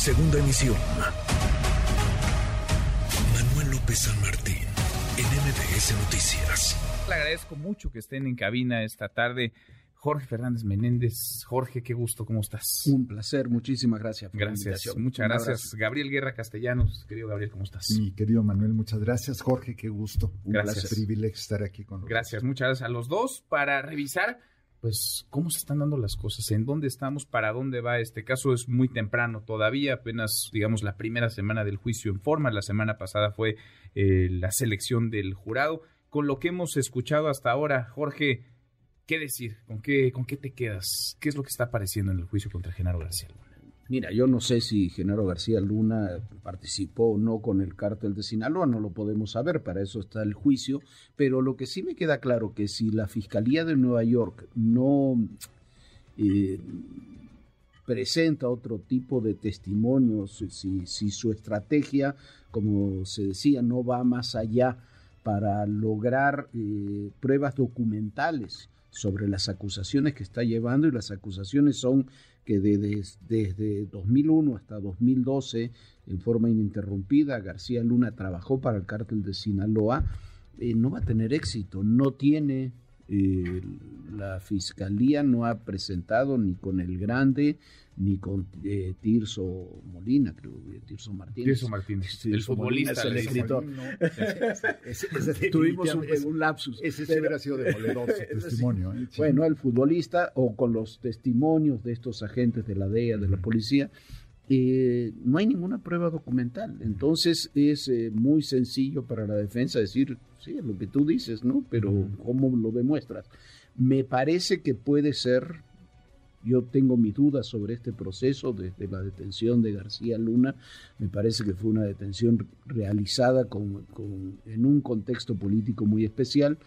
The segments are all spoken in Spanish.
Segunda emisión. Manuel López San Martín, en MBS Noticias. Le agradezco mucho que estén en cabina esta tarde. Jorge Fernández Menéndez. Jorge, qué gusto, ¿cómo estás? Un placer, muchísimas gracias. Por gracias, muchas gracias. Gabriel Guerra Castellanos, querido Gabriel, ¿cómo estás? Mi querido Manuel, muchas gracias. Jorge, qué gusto. Un gracias. privilegio estar aquí con nosotros. Gracias, muchas gracias a los dos para revisar, pues, cómo se están dando las cosas, en dónde estamos, para dónde va este caso. Es muy temprano todavía, apenas, digamos, la primera semana del juicio en forma. La semana pasada fue eh, la selección del jurado. Con lo que hemos escuchado hasta ahora, Jorge, ¿Qué decir? ¿Con qué, ¿Con qué te quedas? ¿Qué es lo que está apareciendo en el juicio contra Genaro García? Mira, yo no sé si Genaro García Luna participó o no con el cártel de Sinaloa, no lo podemos saber, para eso está el juicio, pero lo que sí me queda claro que si la Fiscalía de Nueva York no eh, presenta otro tipo de testimonios, si, si su estrategia, como se decía, no va más allá para lograr eh, pruebas documentales, sobre las acusaciones que está llevando y las acusaciones son que desde 2001 hasta 2012 en forma ininterrumpida García Luna trabajó para el cártel de Sinaloa, eh, no va a tener éxito, no tiene eh, la fiscalía no ha presentado ni con el grande ni con eh, Tirso Molina, creo, Tirso Martínez. Tirso Martínez, el futbolista, el escritor. Tuvimos un, lapsus. Ese sí hubiera sido demoledor su testimonio. ¿eh? Bueno, el futbolista o con los testimonios de estos agentes de la DEA, de la policía, eh, no hay ninguna prueba documental. Entonces es eh, muy sencillo para la defensa decir, sí, lo que tú dices, ¿no? Pero ¿cómo lo demuestras? Me parece que puede ser, yo tengo mis dudas sobre este proceso desde la detención de García Luna, me parece que fue una detención realizada con, en un contexto político muy especial.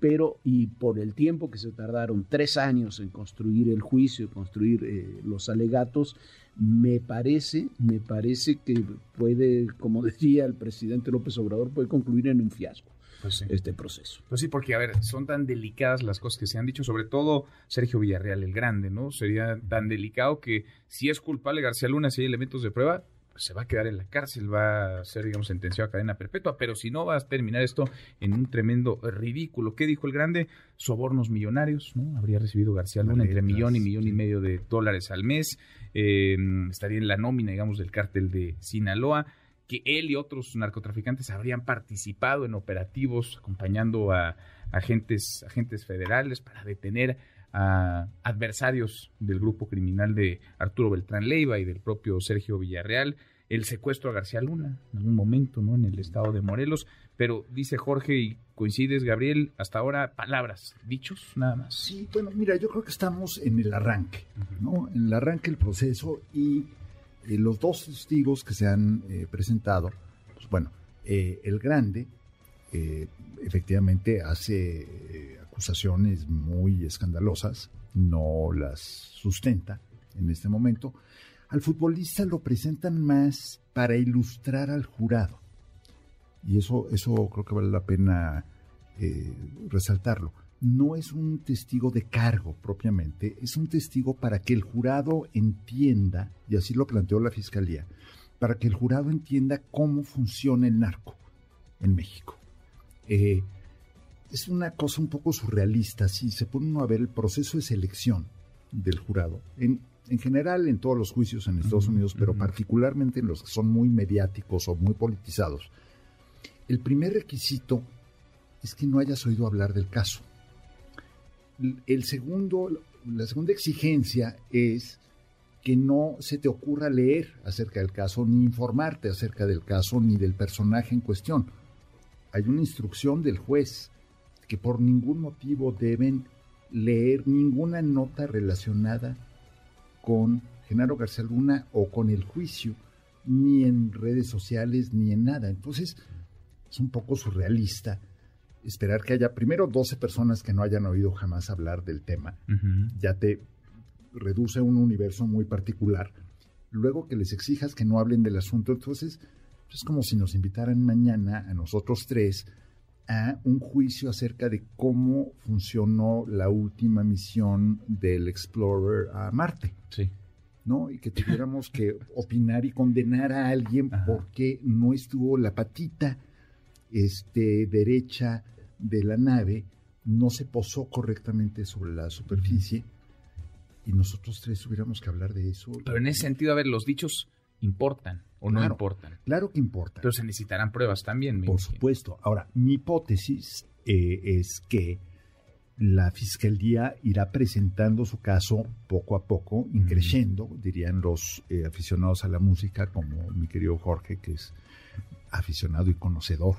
pero y por el tiempo que se tardaron tres años en construir el juicio, construir eh, los alegatos, me parece, me parece que puede, como decía el presidente López Obrador, puede concluir en un fiasco. Pues este proceso. Pues sí, porque a ver, son tan delicadas las cosas que se han dicho, sobre todo Sergio Villarreal el Grande, ¿no? Sería tan delicado que si es culpable García Luna, si hay elementos de prueba, se va a quedar en la cárcel, va a ser, digamos, sentenciado a cadena perpetua, pero si no, va a terminar esto en un tremendo ridículo. ¿Qué dijo el grande? Sobornos millonarios, ¿no? Habría recibido García Luna entre millón y millón y medio de dólares al mes, eh, estaría en la nómina, digamos, del cártel de Sinaloa, que él y otros narcotraficantes habrían participado en operativos acompañando a agentes, agentes federales para detener a adversarios del grupo criminal de Arturo Beltrán Leiva y del propio Sergio Villarreal, el secuestro a García Luna en algún momento, ¿no? En el estado de Morelos, pero dice Jorge y coincides, Gabriel, hasta ahora palabras, dichos, nada más. Sí, bueno, mira, yo creo que estamos en el arranque, ¿no? En el arranque del proceso y eh, los dos testigos que se han eh, presentado, pues bueno, eh, el grande efectivamente hace acusaciones muy escandalosas, no las sustenta en este momento. Al futbolista lo presentan más para ilustrar al jurado. Y eso, eso creo que vale la pena eh, resaltarlo. No es un testigo de cargo propiamente, es un testigo para que el jurado entienda, y así lo planteó la Fiscalía, para que el jurado entienda cómo funciona el narco en México. Eh, es una cosa un poco surrealista. Si se pone uno a ver el proceso de selección del jurado, en, en general en todos los juicios en Estados Unidos, pero particularmente en los que son muy mediáticos o muy politizados, el primer requisito es que no hayas oído hablar del caso. El segundo, la segunda exigencia es que no se te ocurra leer acerca del caso, ni informarte acerca del caso, ni del personaje en cuestión. Hay una instrucción del juez que por ningún motivo deben leer ninguna nota relacionada con Genaro García Luna o con el juicio, ni en redes sociales, ni en nada. Entonces, es un poco surrealista esperar que haya primero 12 personas que no hayan oído jamás hablar del tema. Ya te reduce un universo muy particular. Luego que les exijas que no hablen del asunto, entonces es como si nos invitaran mañana a nosotros tres a un juicio acerca de cómo funcionó la última misión del Explorer a Marte. Sí. ¿no? Y que tuviéramos que opinar y condenar a alguien porque no estuvo la patita este, derecha de la nave, no se posó correctamente sobre la superficie y nosotros tres tuviéramos que hablar de eso. Pero en ese sentido, a ver, los dichos importan o no importan. Claro que importan. Pero se necesitarán pruebas también. Por supuesto. Ahora, mi hipótesis eh, es que la fiscalía irá presentando su caso poco a poco, increciendo, dirían los eh, aficionados a la música, como mi querido Jorge, que es aficionado y conocedor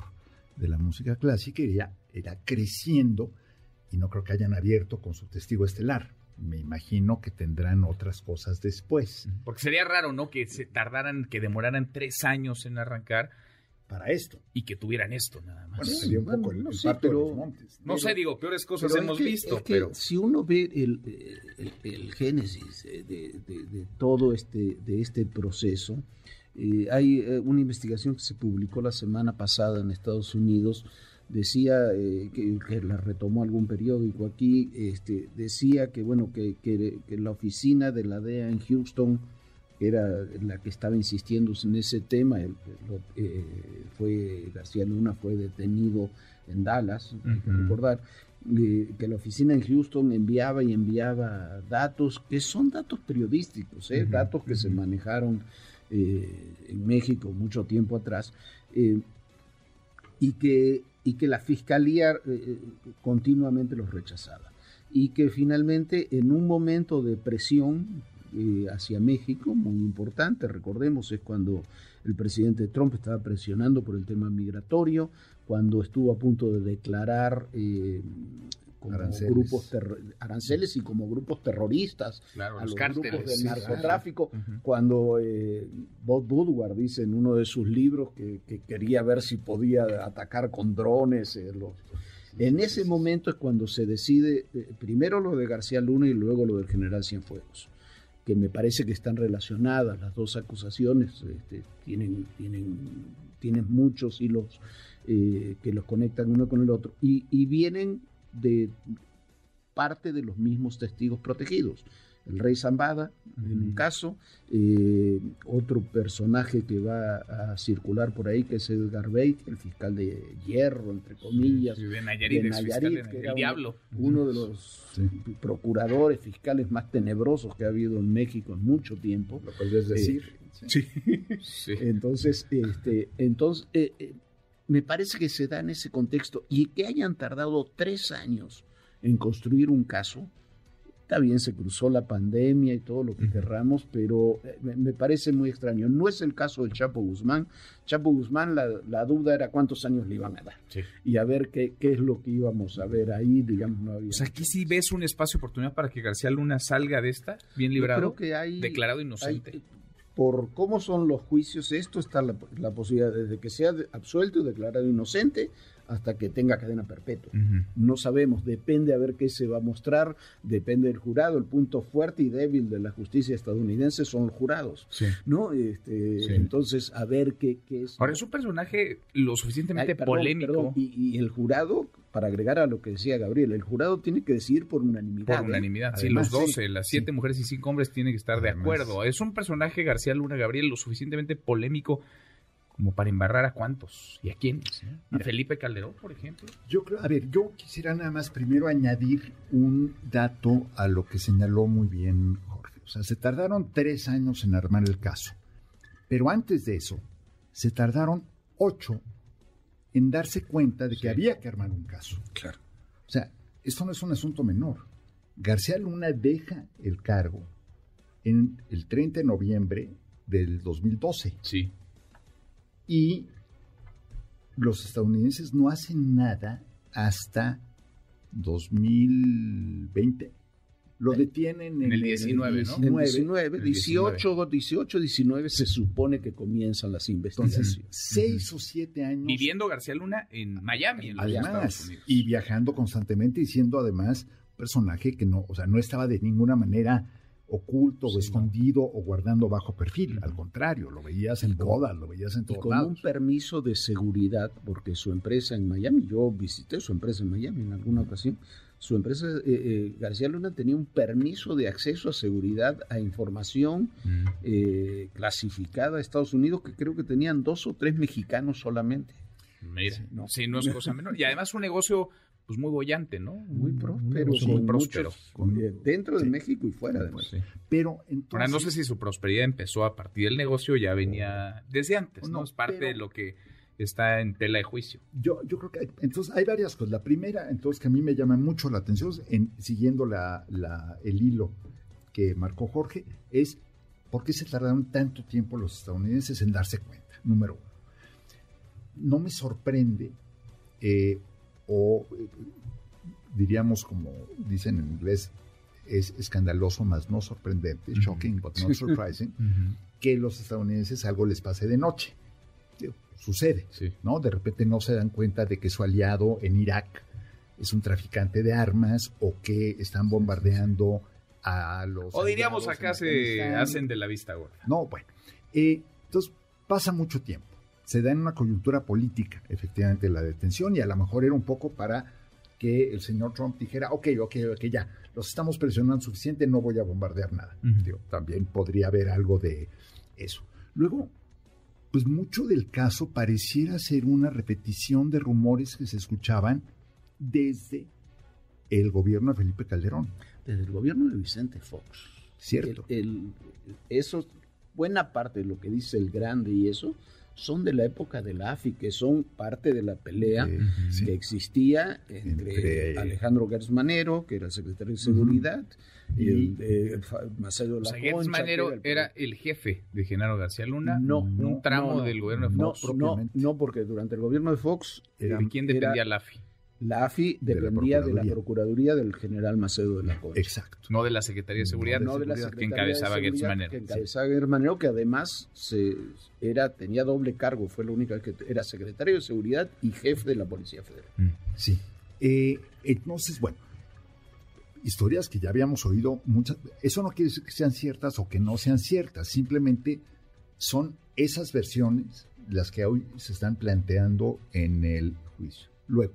de la música clásica, irá, irá creciendo y no creo que hayan abierto con su testigo estelar me imagino que tendrán otras cosas después. Porque sería raro, ¿no? Que se tardaran, que demoraran tres años en arrancar. Para esto. Y que tuvieran esto nada más. Bueno, un poco el, no, sé, pero, no sé, digo, peores cosas hemos visto, pero... Si uno ve el, el, génesis de, de, todo este, de este proceso, eh, hay eh, una investigación que se publicó la semana pasada en Estados Unidos decía eh, que, la retomó algún periódico aquí, este, decía que bueno que, que, la oficina de la DEA en Houston era la que estaba insistiendo en ese tema, el, eh, fue García Luna fue detenido en Dallas, hay que recordar, eh, que la oficina en Houston enviaba y enviaba datos que son datos periodísticos, datos que se manejaron en México mucho tiempo atrás, y que y que la fiscalía eh, eh, continuamente los rechazaba. Y que finalmente en un momento de presión eh, hacia México, muy importante, recordemos, es cuando el presidente Trump estaba presionando por el tema migratorio, cuando estuvo a punto de declarar como aranceles. grupos aranceles y como grupos terroristas a los, grupos del narcotráfico. Cuando eh, Bob Woodward dice en uno de sus libros que, quería ver si podía atacar con drones. Eh, en ese momento es cuando se decide eh, primero lo de García Luna y luego lo del general Cienfuegos que me parece que están relacionadas las dos acusaciones, este, tienen, tienen, tienen muchos hilos eh, que los conectan uno con el otro, y, y vienen de parte de los mismos testigos protegidos. El rey Zambada, en un caso, eh, otro personaje que va a circular por ahí, que es Edgar Bate, el fiscal de hierro, entre comillas, de Nayarit, que era diablo. Uno, de los procuradores fiscales más tenebrosos que ha habido en México en mucho tiempo. Lo puedes decir. Eh, sí. Entonces, este, entonces eh, me parece que se da en ese contexto y que hayan tardado tres años en construir un caso. Está bien, se cruzó la pandemia y todo lo que querramos, pero eh, me parece muy extraño. No es el caso del Chapo Guzmán. Chapo Guzmán, la, duda era cuántos años le iban a dar. Y a ver qué, qué, es lo que íbamos a ver ahí, digamos, no había. O sea, aquí sí ves un espacio de oportunidad para que García Luna salga de esta, bien librado, creo que hay, declarado inocente por cómo son los juicios, esto está la, posibilidad desde que sea absuelto y declarado inocente hasta que tenga cadena perpetua. No sabemos, depende a ver qué se va a mostrar, depende del jurado. El punto fuerte y débil de la justicia estadounidense son los jurados. ¿no? Este, Entonces, a ver qué, es. Ahora, es un personaje lo suficientemente polémico. y, el jurado, para agregar a lo que decía Gabriel, el jurado tiene que decidir por unanimidad. Por ¿eh? unanimidad, sí, los 12, las siete mujeres y cinco hombres tienen que estar de acuerdo. Es un personaje, García Luna Gabriel, lo suficientemente polémico como para embarrar a cuántos y a quiénes. A Felipe Calderón, por ejemplo. Yo creo, a ver, yo quisiera nada más primero añadir un dato a lo que señaló muy bien Jorge. O sea, se tardaron tres años en armar el caso, pero antes de eso, se tardaron ocho en darse cuenta de que había que armar un caso. Claro. O sea, esto no es un asunto menor. García Luna deja el cargo en el 30 de noviembre del 2012. Sí. Y los estadounidenses no hacen nada hasta 2020. Lo detienen en, el 19, ¿no? 19, 18, 18, 19 se supone que comienzan las investigaciones. seis o siete años. Viviendo García Luna en Miami, en además, y viajando constantemente y siendo además un personaje que no, o sea, no estaba de ninguna manera oculto o escondido o guardando bajo perfil. Al contrario, lo veías en boda, lo veías en todos y con un permiso de seguridad, porque su empresa en Miami, yo visité su empresa en Miami en alguna ocasión, su empresa, eh, eh, García Luna tenía un permiso de acceso a seguridad a información Mm. eh, clasificada a Estados Unidos que creo que tenían dos o tres mexicanos solamente. Mira, no. sí, no es cosa menor. Y además un negocio pues muy bollante, ¿no? Muy Un próspero, muy próspero. muchos, con- dentro de Sí. México y fuera de México. Sí. Pero entonces... Ahora, no sé si su prosperidad empezó a partir del negocio, ya venía desde antes, ¿no? No, Es parte pero- de lo que está en tela de juicio. Yo, yo creo que hay, entonces hay varias cosas. La primera, entonces, que a mí me llama mucho la atención, en, siguiendo la, la- el hilo que marcó Jorge, es por qué se tardaron tanto tiempo los estadounidenses en darse cuenta, número uno. No me sorprende, eh, o eh, diríamos como dicen en inglés, es escandaloso, más no sorprendente, shocking but not surprising, que los estadounidenses algo les pase de noche. Sucede. Sí. ¿no? De repente no se dan cuenta de que su aliado en Irak es un traficante de armas o que están bombardeando a los... O diríamos acá se hacen de la vista gorda. No, bueno. Eh, entonces pasa mucho tiempo. Se da en una coyuntura política, efectivamente, la detención y a lo mejor era un poco para que el señor Trump dijera, ok, ok, ok, ya, los estamos presionando suficiente, no voy a bombardear nada. Digo, también podría haber algo de eso. Luego, pues mucho del caso pareciera ser una repetición de rumores que se escuchaban desde el gobierno de Felipe Calderón. Desde el gobierno de Vicente Fox. Cierto. El- el- eso, buena parte de lo que dice el grande y eso, son de la época de la AFI, que son parte de la pelea Eh, sí. que existía entre, Entre- Alejandro Gertz Manero, que era el secretario de Seguridad, y, Y- el, eh, Macedo O sea, La Gertz Concha, que Manero el- era el jefe de Genaro García Luna, No, un tramo no, no. del gobierno de no, Fox. no, no, porque durante el gobierno de Fox ¿De era- quién era- dependía la AFI? La AFI De la dependía de la, Procuraduría. Del general Macedo de la Concha. Exacto. No de la Secretaría de Seguridad, No de la que Secretaría de encabezaba Gertz Manero. que encabezaba Manero, que además se, era, tenía doble cargo, fue la única que era secretario de Seguridad y jefe de la Policía Federal. Mm. Sí. Eh, entonces, bueno, historias que ya habíamos oído muchas. Eso no quiere decir que sean ciertas o que no sean ciertas, simplemente son esas versiones las que hoy se están planteando en el juicio. Luego,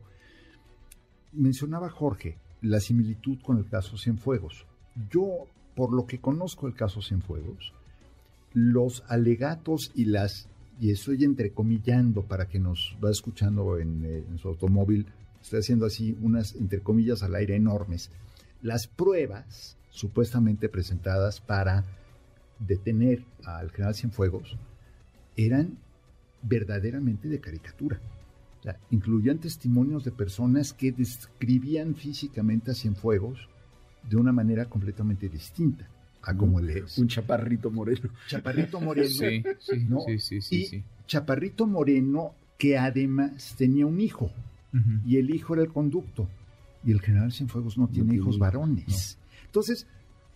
mencionaba Jorge la similitud con el caso Cienfuegos. Yo, por lo que conozco el caso Cienfuegos, los alegatos y las, y estoy entrecomillando para que nos va escuchando en, eh, en su automóvil, estoy haciendo así unas entrecomillas al aire enormes, las pruebas supuestamente presentadas para detener al general Cienfuegos eran verdaderamente de caricatura. Incluían testimonios de personas que describían físicamente a Cienfuegos de una manera completamente distinta a como él es. Un chaparrito moreno. Chaparrito Moreno. Sí, sí, ¿no? sí, sí, sí, y sí. Chaparrito Moreno que además tenía un hijo y el hijo era el conducto y el general Cienfuegos no tiene tiene hijos hijos, varones. Entonces,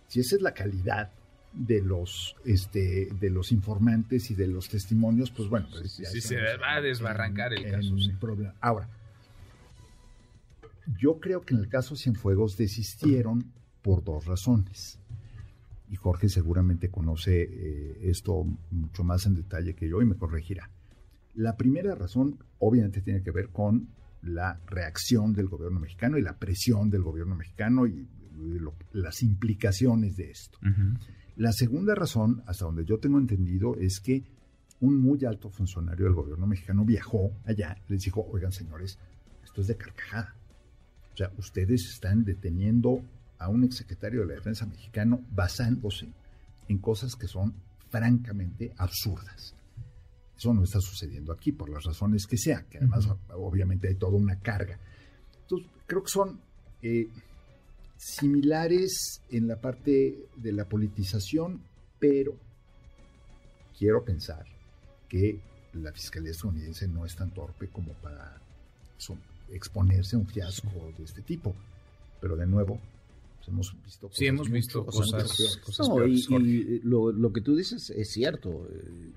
si esa es la calidad de los este de los informantes y de los testimonios, pues bueno, pues Sí, se va a desbarrancar el caso, sí. problema. Ahora, yo creo que en el caso Cienfuegos desistieron por dos razones. Y Jorge seguramente conoce eh, esto mucho más en detalle que yo y me corregirá. La primera razón obviamente tiene que ver con la reacción del gobierno mexicano y la presión del gobierno mexicano y, lo- las implicaciones de esto. La segunda razón, hasta donde yo tengo entendido, es que un muy alto funcionario del gobierno mexicano viajó allá, les dijo, oigan señores, esto es de carcajada. O sea, ustedes están deteniendo a un exsecretario de la Defensa mexicano basándose en cosas que son francamente absurdas. Eso no está sucediendo aquí por las razones que sea, que además obviamente hay toda una carga. Entonces, creo que son eh, similares en la parte de la politización, pero quiero pensar que la Fiscalía estadounidense no es tan torpe como para exponerse a un fiasco de este tipo. Pero de nuevo, pues hemos visto Sí, hemos visto mucho- cosas, cosas No, peores, y, y lo, lo que tú dices es cierto. eh,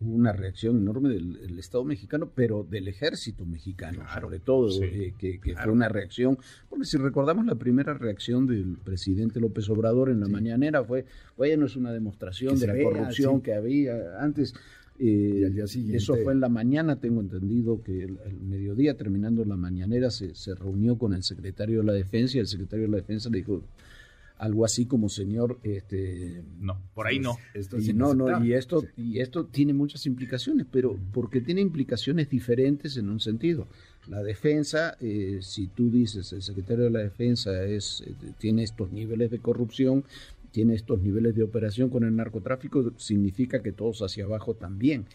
hubo una reacción enorme del, del Estado mexicano, pero del ejército mexicano, Claro, sobre todo, sí, eh, que, que claro. fue una reacción. Porque si recordamos la primera reacción del presidente López Obrador en la Sí. mañanera fue, bueno, es una demostración Que de la vea, corrupción sí. que había antes. Eh, Y al día siguiente- Eso fue en la mañana, tengo entendido que el, el mediodía, terminando la mañanera, se, se reunió con el secretario de la Defensa y el secretario de la Defensa le dijo algo así como, señor, este, No, por ahí no. Esto es y no, no, y esto, Sí. y esto tiene muchas implicaciones, pero porque tiene implicaciones diferentes en un sentido. La defensa, eh, si tú dices el secretario de la defensa es, eh, tiene estos niveles de corrupción, tiene estos niveles de operación con el narcotráfico, significa que todos hacia abajo también.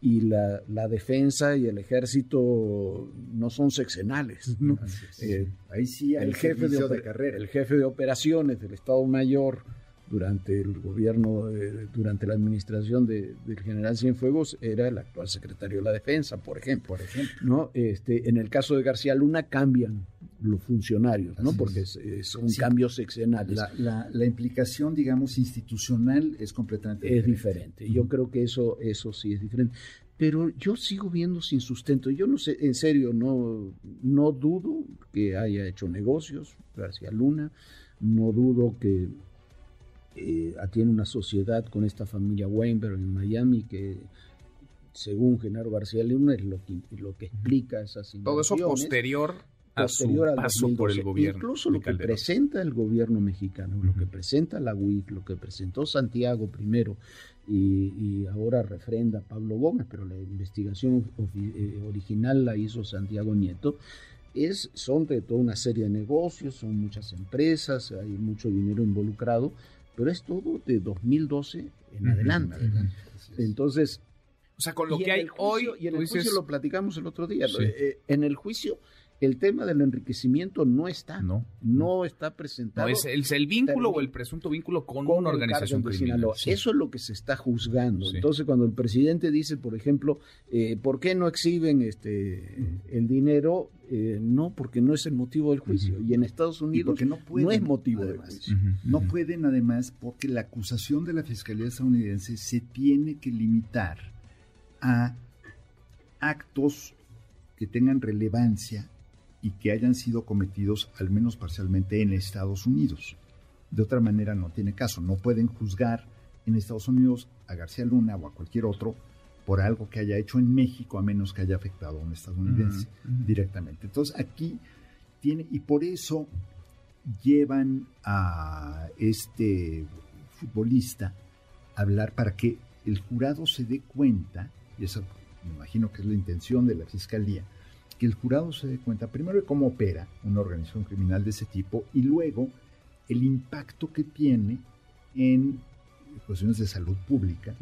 Y la, la defensa y el ejército no son sexenales. ¿no? Eh, Ahí sí hay el jefe de, carrera. el jefe de operaciones del Estado Mayor durante el gobierno, eh, durante la administración de- del general Cienfuegos era el actual secretario de la Defensa, por ejemplo. por ejemplo. ¿no? Este, en el caso de García Luna cambian los funcionarios, ¿no? Así porque es. son Sí. cambios sexenales. La, la- la implicación, digamos, institucional es completamente es diferente. Yo creo que eso, eso sí es diferente. Pero yo sigo viendo sin sustento. Yo no sé, en serio, no, no dudo que haya hecho negocios García Luna. No dudo que eh, tiene una sociedad con esta familia Weinberg en Miami que, según Genaro García Luna, es lo que, lo que explica esas Todo eso inversiones posterior a al paso por el 2012. gobierno. Incluso lo que presenta el gobierno mexicano, lo que presenta la UIF, lo que presentó Santiago primero y, y ahora refrenda Pablo Gómez, pero la investigación eh, original la hizo Santiago Nieto, es, son de toda una serie de negocios, son muchas empresas, hay mucho dinero involucrado, pero es todo de 2012 en adelante. Entonces, O sea, con lo que hay juicio- hoy, Y en el juicio dices, lo platicamos el otro día. Sí. eh, en el juicio, el tema del enriquecimiento no está. no, No está no presentado. es el, es el vínculo o el presunto vínculo con, con una organización criminal. Sinaloa. Sí. Eso es lo que se está juzgando. Sí. Entonces, cuando el presidente dice, por ejemplo, eh, ¿por qué no exhiben este el dinero? Eh, no, porque no es el motivo del juicio. Y en Estados Unidos porque no, pueden, es motivo del juicio. No pueden además porque la acusación de la Fiscalía estadounidense se tiene que limitar a actos que tengan relevancia y que hayan sido cometidos al menos parcialmente en Estados Unidos. De otra manera no tiene caso. No pueden juzgar en Estados Unidos a García Luna o a cualquier otro por algo que haya hecho en México a menos que haya afectado a un estadounidense directamente. Entonces aquí tiene, y por eso llevan a este futbolista a hablar para que el jurado se dé cuenta, y eso me imagino que es la intención de la fiscalía, que el jurado se dé cuenta primero de cómo opera una organización criminal de ese tipo y luego el impacto que tiene en cuestiones de salud pública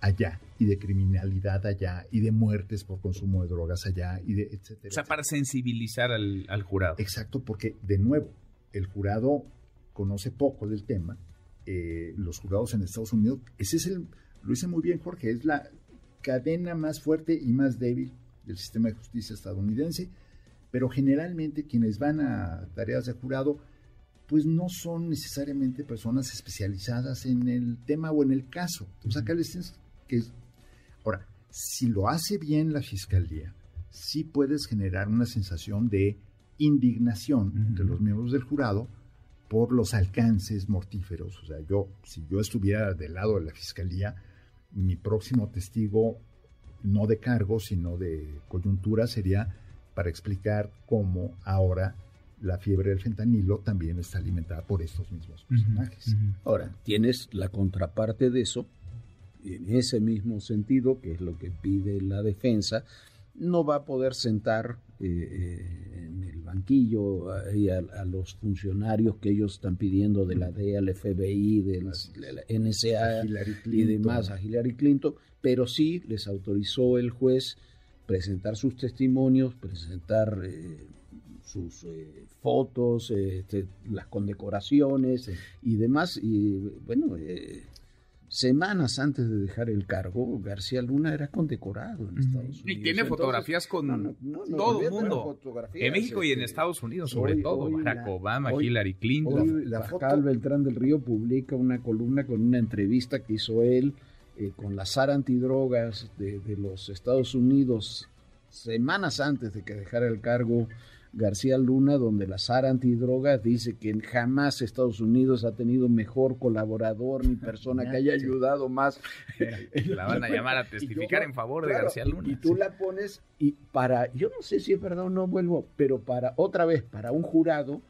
allá y de criminalidad allá y de muertes por consumo de drogas allá y de etcétera. O sea, etcétera. para sensibilizar al, al jurado. Exacto, porque de nuevo, el jurado conoce poco del tema. eh, los jurados en Estados Unidos, ese es el, lo dice muy bien Jorge, es la cadena más fuerte y más débil del sistema de justicia estadounidense, pero generalmente quienes van a tareas de jurado, pues no son necesariamente personas especializadas en el tema o en el caso. Entonces acá les tienes que... Ahora, si lo hace bien la fiscalía, sí puedes generar una sensación de indignación entre los miembros del jurado por los alcances mortíferos. O sea, yo, si yo estuviera del lado de la fiscalía, mi próximo testigo, no de cargo, sino de coyuntura, sería para explicar cómo ahora la fiebre del fentanilo también está alimentada por estos mismos personajes. Ahora, tienes la contraparte de eso, en ese mismo sentido, que es lo que pide la defensa, no va a poder sentar eh, eh, en el banquillo a, a los funcionarios que ellos están pidiendo de la DEA, el FBI, de la, NSA y demás a Hillary Clinton, pero sí les autorizó el juez presentar sus testimonios, presentar eh, sus eh, fotos, eh, este, las condecoraciones Sí. y demás. Y bueno, eh, semanas antes de dejar el cargo, García Luna era condecorado en Estados Unidos. Y tiene Entonces, fotografías con no, no, no, no, todo el mundo. En México y en este, Estados Unidos, sobre hoy- todo. hoy Barack la- Obama, hoy- Hillary Clinton. Hoy La Pascal foto- Beltrán del Río publica una columna con una entrevista que hizo él eh, con la SAR antidrogas de, de los Estados Unidos semanas antes de que dejara el cargo García Luna, donde la SAR antidrogas dice que jamás Estados Unidos ha tenido mejor colaborador ni persona que haya ayudado más. La van a llamar a testificar en favor de García Luna. Y tú la pones y para, yo no sé si es verdad o no vuelvo, pero para otra vez, para un jurado,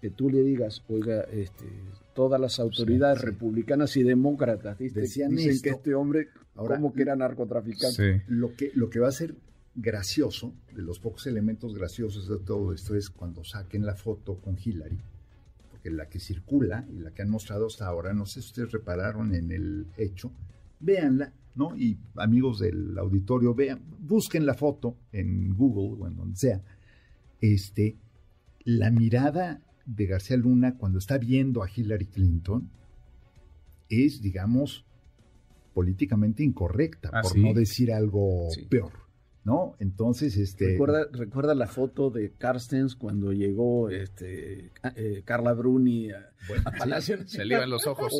que tú le digas, oiga, este, todas las autoridades republicanas y demócratas Decían dicen que este hombre Ahora, como que era narcotraficante. Lo, que, lo que va a ser gracioso, de los pocos elementos graciosos de todo esto, es cuando saquen la foto con Hillary, porque la que circula y la que han mostrado hasta ahora, no sé si ustedes repararon en el hecho, véanla, ¿no? Y amigos del auditorio, vean, busquen la foto en Google o en donde sea. Este, la mirada de García Luna cuando está viendo a Hillary Clinton es, digamos, políticamente incorrecta, ah, por no decir algo peor. ¿No? Entonces, este. Recuerda, recuerda la foto de Carstens cuando llegó este, eh, Carla Bruni a, Palacio. Se le iban los ojos.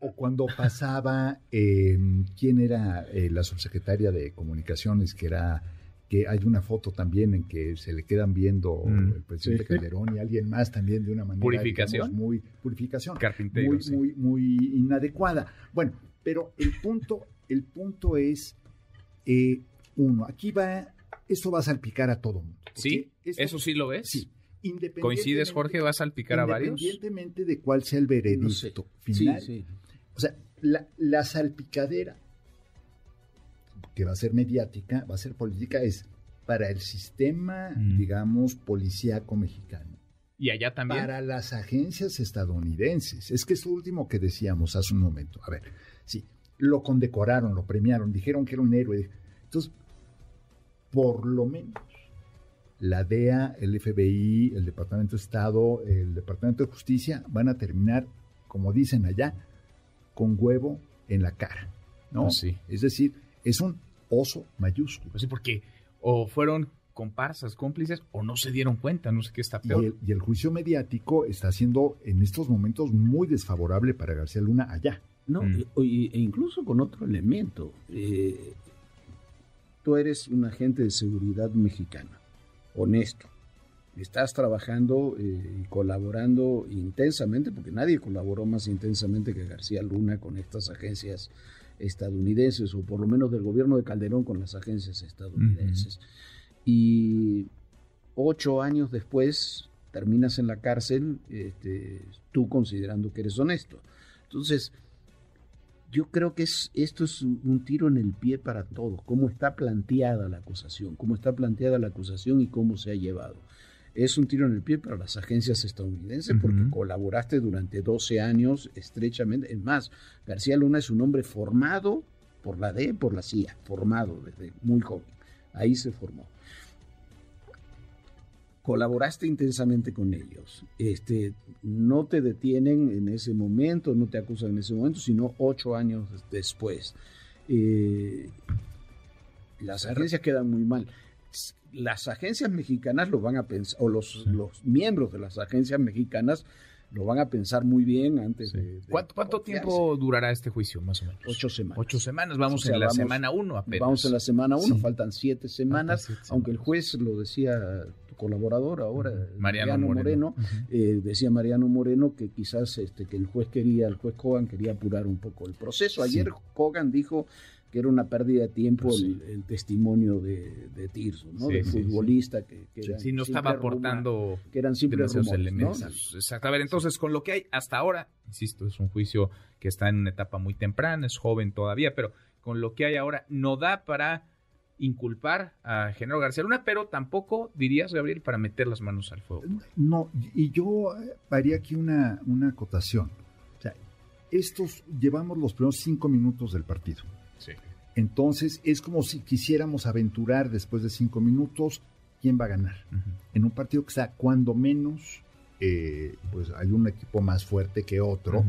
O, cuando pasaba, em, ¿quién era eh, la subsecretaria de Comunicaciones? Que era que hay una foto también en que se le quedan viendo mm, el presidente Calderón y alguien más también de una manera purificación muy purificación. Carpintero, muy, muy muy inadecuada. Bueno pero el punto el punto es eh, uno aquí va esto va a salpicar a todo mundo sí eso sí lo ves sí. Coincides Jorge va a salpicar a varios independientemente de cuál sea el veredicto final. o sea la, la salpicadera que va a ser mediática, va a ser política, es para el sistema, digamos, policíaco mexicano. Y allá también. Para las agencias estadounidenses. Es que es lo último que decíamos hace un momento. A ver, sí, lo condecoraron, lo premiaron, dijeron que era un héroe. Entonces, por lo menos, la DEA, el FBI, el Departamento de Estado, el Departamento de Justicia van a terminar, como dicen allá, con huevo en la cara. ¿no? Ah, sí. Es decir, es un oso mayúsculo. Pues sí, porque o fueron comparsas, cómplices, o no se dieron cuenta, no sé qué está peor. Y el, juicio mediático está siendo en estos momentos muy desfavorable para García Luna allá. No, mm. e, incluso con otro elemento. Eh, tú eres un agente de seguridad mexicana, honesto. Estás trabajando eh, y colaborando intensamente, porque nadie colaboró más intensamente que García Luna con estas agencias estadounidenses, o por lo menos del gobierno de Calderón con las agencias estadounidenses. Y ocho años después terminas en la cárcel, este, tú considerando que eres honesto. Entonces, yo creo que es, esto es un tiro en el pie para todos, cómo está planteada la acusación, cómo está planteada la acusación y cómo se ha llevado es un tiro en el pie para las agencias estadounidenses porque colaboraste durante 12 años estrechamente. Es más, García Luna es un hombre formado por la D, por la CIA, formado desde muy joven. Ahí se formó. Colaboraste intensamente con ellos. Este, no te detienen en ese momento, no te acusan en ese momento, sino ocho años después. Eh, las agencias quedan muy mal las agencias mexicanas lo van a pensar, o los, los miembros de las agencias mexicanas lo van a pensar muy bien antes de, ¿Cuánto, tiempo durará este juicio, más o menos? Ocho semanas. Ocho semanas, vamos en la semana uno apenas. Vamos en la semana uno, faltan siete semanas, aunque el juez lo decía tu colaborador ahora, Mariano, Moreno, eh, decía Mariano Moreno que quizás este, que el juez quería, el juez Kogan quería apurar un poco el proceso. Ayer Kogan dijo que era una pérdida de tiempo pues el, testimonio de, de Tirso, ¿no? del futbolista que, que no estaba aportando que eran simples esos elementos. Exacto. A ver, entonces con lo que hay hasta ahora, insisto, es un juicio que está en una etapa muy temprana, es joven todavía, pero con lo que hay ahora no da para inculpar a Genaro García Luna, pero tampoco dirías, Gabriel, para meter las manos al fuego. No, y yo haría aquí una, una acotación. O sea, estos llevamos los primeros cinco minutos del partido entonces es como si quisiéramos aventurar después de cinco minutos quién va a ganar. En un partido que está cuando menos, eh, pues hay un equipo más fuerte que otro.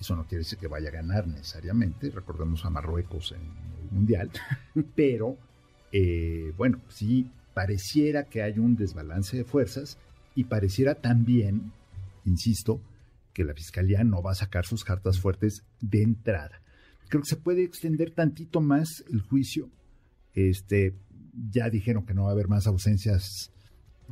Eso no quiere decir que vaya a ganar necesariamente. Recordemos a Marruecos en el Mundial. Pero, eh, bueno, sí pareciera que hay un desbalance de fuerzas y pareciera también, insisto, que la Fiscalía no va a sacar sus cartas fuertes de entrada creo que se puede extender tantito más el juicio. Este, ya dijeron que no va a haber más ausencias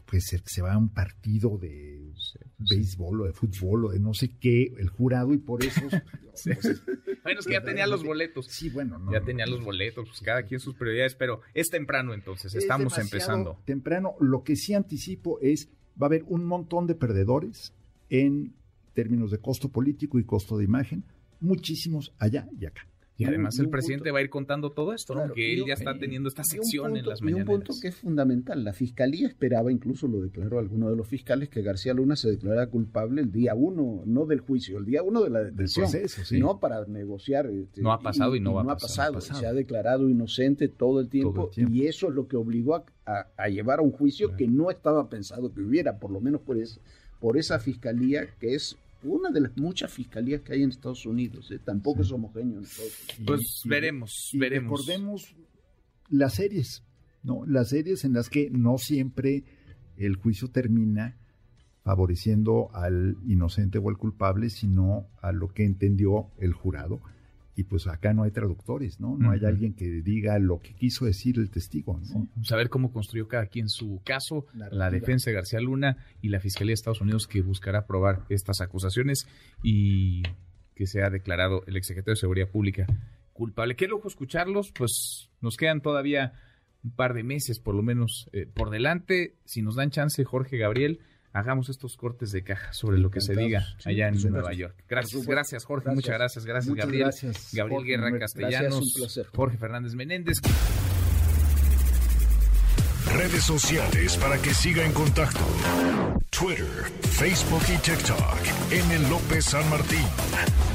puede ser que se va a un partido de béisbol o de fútbol o de no sé qué, el jurado, y por eso... bueno, es que ya tenía los boletos. Sí, bueno, no, Ya tenía los boletos, pues cada quien sus prioridades, pero es temprano entonces, estamos empezando. Temprano, lo que sí anticipo es, va a haber un montón de perdedores en términos de costo político y costo de imagen, muchísimos allá y acá. Y además el presidente va a ir contando todo esto, ¿no? que él ya está teniendo esta sección en las mañaneras. Y un punto que es fundamental, la fiscalía esperaba, incluso lo declaró alguno de los fiscales, que García Luna se declarara culpable el día uno, no del juicio, el día uno de la detención, no para negociar. Este, no ha pasado y, no va a pasar. No ha pasado, se ha declarado inocente todo el tiempo, y eso es lo que obligó a, llevar a un juicio que no estaba pensado que hubiera, por lo menos por, por esa fiscalía que es una de las muchas fiscalías que hay en Estados Unidos. ¿eh? Tampoco es homogéneo. Pues veremos, veremos. Recordemos las series, ¿no? Las series en las que no siempre el juicio termina favoreciendo al inocente o al culpable, sino a lo que entendió el jurado y pues acá no hay traductores, ¿no? No hay alguien que diga lo que quiso decir el testigo, ¿no? Saber cómo construyó cada quien su caso, la, defensa de García Luna y la Fiscalía de Estados Unidos que buscará probar estas acusaciones y que sea declarado el exsecretario de Seguridad Pública culpable. Qué lujo escucharlos, pues nos quedan todavía un par de meses por lo menos eh, por delante. Si nos dan chance, Jorge Gabriel, hagamos estos cortes de caja sobre lo que se diga allá en Nueva York. Gracias, gracias Jorge, muchas gracias, gracias Gabriel. Gabriel Guerra Castellanos, Jorge Fernández Menéndez. Redes sociales para que siga en contacto: Twitter, Facebook y TikTok. M. López San Martín.